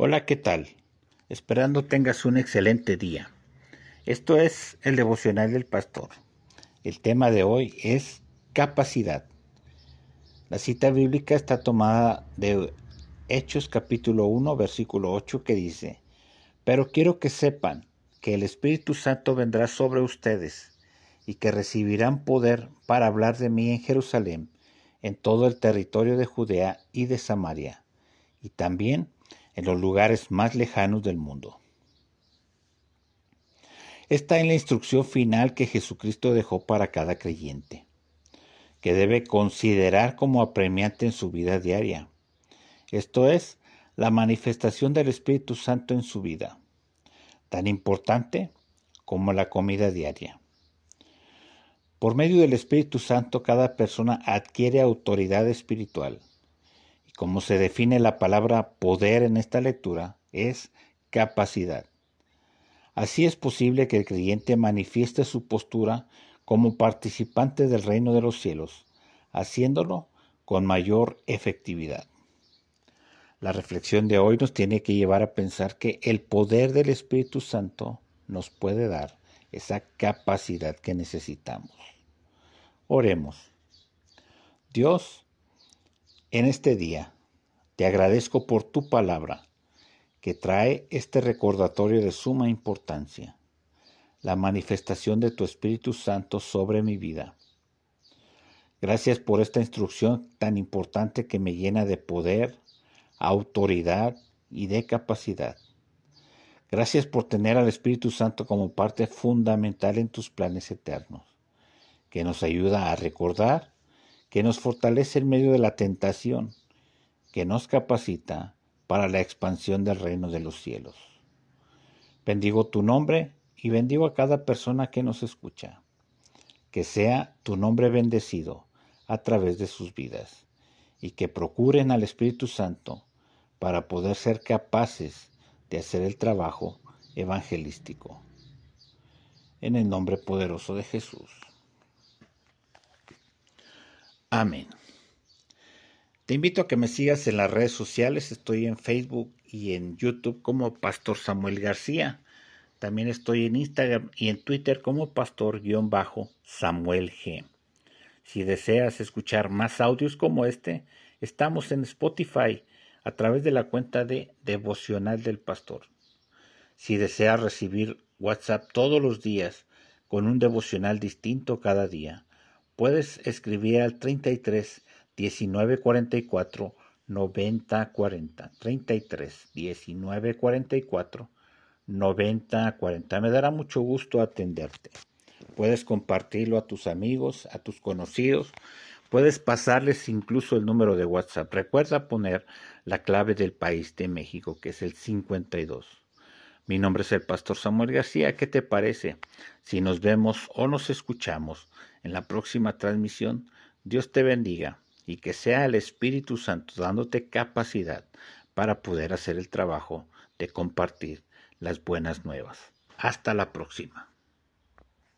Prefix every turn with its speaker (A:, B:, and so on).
A: Hola, ¿qué tal? Esperando tengas un excelente día. Esto es el devocional del pastor. El tema de hoy es capacidad. La cita bíblica está tomada de Hechos capítulo 1 versículo 8 que dice, Pero quiero que sepan que el Espíritu Santo vendrá sobre ustedes y que recibirán poder para hablar de mí en Jerusalén, en todo el territorio de Judea y de Samaria, y también en los lugares más lejanos del mundo. Esta es la instrucción final que Jesucristo dejó para cada creyente, que debe considerar como apremiante en su vida diaria. Esto es, la manifestación del Espíritu Santo en su vida, tan importante como la comida diaria. Por medio del Espíritu Santo cada persona adquiere autoridad espiritual como se define la palabra poder en esta lectura, es capacidad. Así es posible que el creyente manifieste su postura como participante del reino de los cielos, haciéndolo con mayor efectividad. La reflexión de hoy nos tiene que llevar a pensar que el poder del Espíritu Santo nos puede dar esa capacidad que necesitamos. Oremos. Dios, en este día te agradezco por tu palabra, que trae este recordatorio de suma importancia, la manifestación de tu Espíritu Santo sobre mi vida. Gracias por esta instrucción tan importante que me llena de poder, autoridad y de capacidad. Gracias por tener al Espíritu Santo como parte fundamental en tus planes eternos, que nos ayuda a recordar que nos fortalece en medio de la tentación, que nos capacita para la expansión del reino de los cielos. Bendigo tu nombre y bendigo a cada persona que nos escucha. Que sea tu nombre bendecido a través de sus vidas y que procuren al Espíritu Santo para poder ser capaces de hacer el trabajo evangelístico. En el nombre poderoso de Jesús. Amén. Te invito a que me sigas en las redes sociales. Estoy en Facebook y en YouTube como Pastor Samuel García. También estoy en Instagram y en Twitter como Pastor-Samuel G. Si deseas escuchar más audios como este, estamos en Spotify a través de la cuenta de Devocional del Pastor. Si deseas recibir WhatsApp todos los días con un devocional distinto cada día, puedes escribir al 33 1944 9040 33 1944 9040 me dará mucho gusto atenderte. Puedes compartirlo a tus amigos a tus conocidos puedes pasarles incluso el número de WhatsApp. Recuerda poner la clave del país de México que es el 52 mi nombre es el pastor Samuel García. ¿Qué te parece si nos vemos o nos escuchamos en la próxima transmisión? Dios te bendiga y que sea el Espíritu Santo dándote capacidad para poder hacer el trabajo de compartir las buenas nuevas. Hasta la próxima.